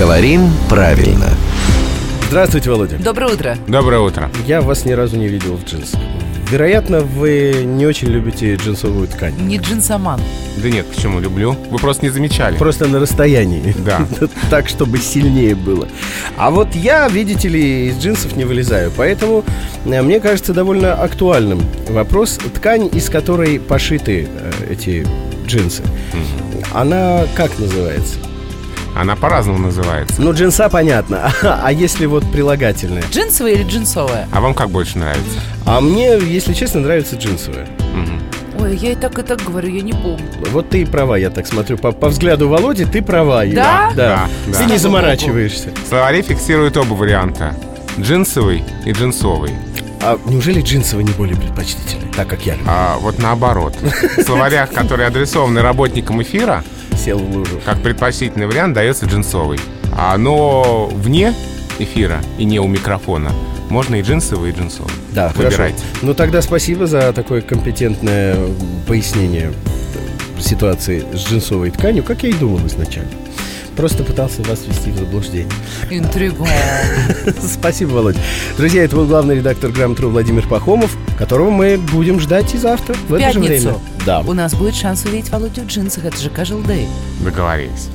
Говорим правильно. Здравствуйте, Володя. Доброе утро. Доброе утро. Я вас ни разу не видел в джинсах. Вероятно, вы не очень любите джинсовую ткань. Не джинсоман. Да нет, почему люблю? Вы просто не замечали. Просто на расстоянии. Да. Так, чтобы сильнее было. А вот я, видите ли, из джинсов не вылезаю. Поэтому э, мне кажется довольно актуальным вопрос. Ткань, из которой пошиты э, эти джинсы, она как называется? Она по-разному называется. Ну, джинса понятно. А если вот прилагательное? Джинсовая или джинсовая? А вам как больше нравится? А мне, если честно, нравится джинсовая. Мгм. Ой, я и так, и так говорю, я не помню. Вот ты и права, я так смотрю. По, по взгляду Володи, ты права. Юля. Да? Да. Да, Ты да. не заморачиваешься. Словари фиксируют оба варианта. Джинсовый и джинсовый. А неужели джинсовый не более предпочтительный? Так как я люблю. А вот наоборот. В словарях, которые адресованы работникам эфира, сел в лужу. как предпочтительный вариант дается джинсовый. А но вне эфира и не у микрофона можно и джинсовый, и джинсовый. Да, хорошо. Выбирайте. Ну тогда спасибо за такое компетентное пояснение ситуации с джинсовой тканью, как я и думал изначально. Просто пытался вас ввести в заблуждение. Интриган. Спасибо, Володь. Друзья, это был главный редактор Грамотру Владимир Пахомов, которого мы будем ждать и завтра в это же время. Да. У нас будет шанс увидеть Володю в джинсах. Это же Кажел Дэй. Договорились.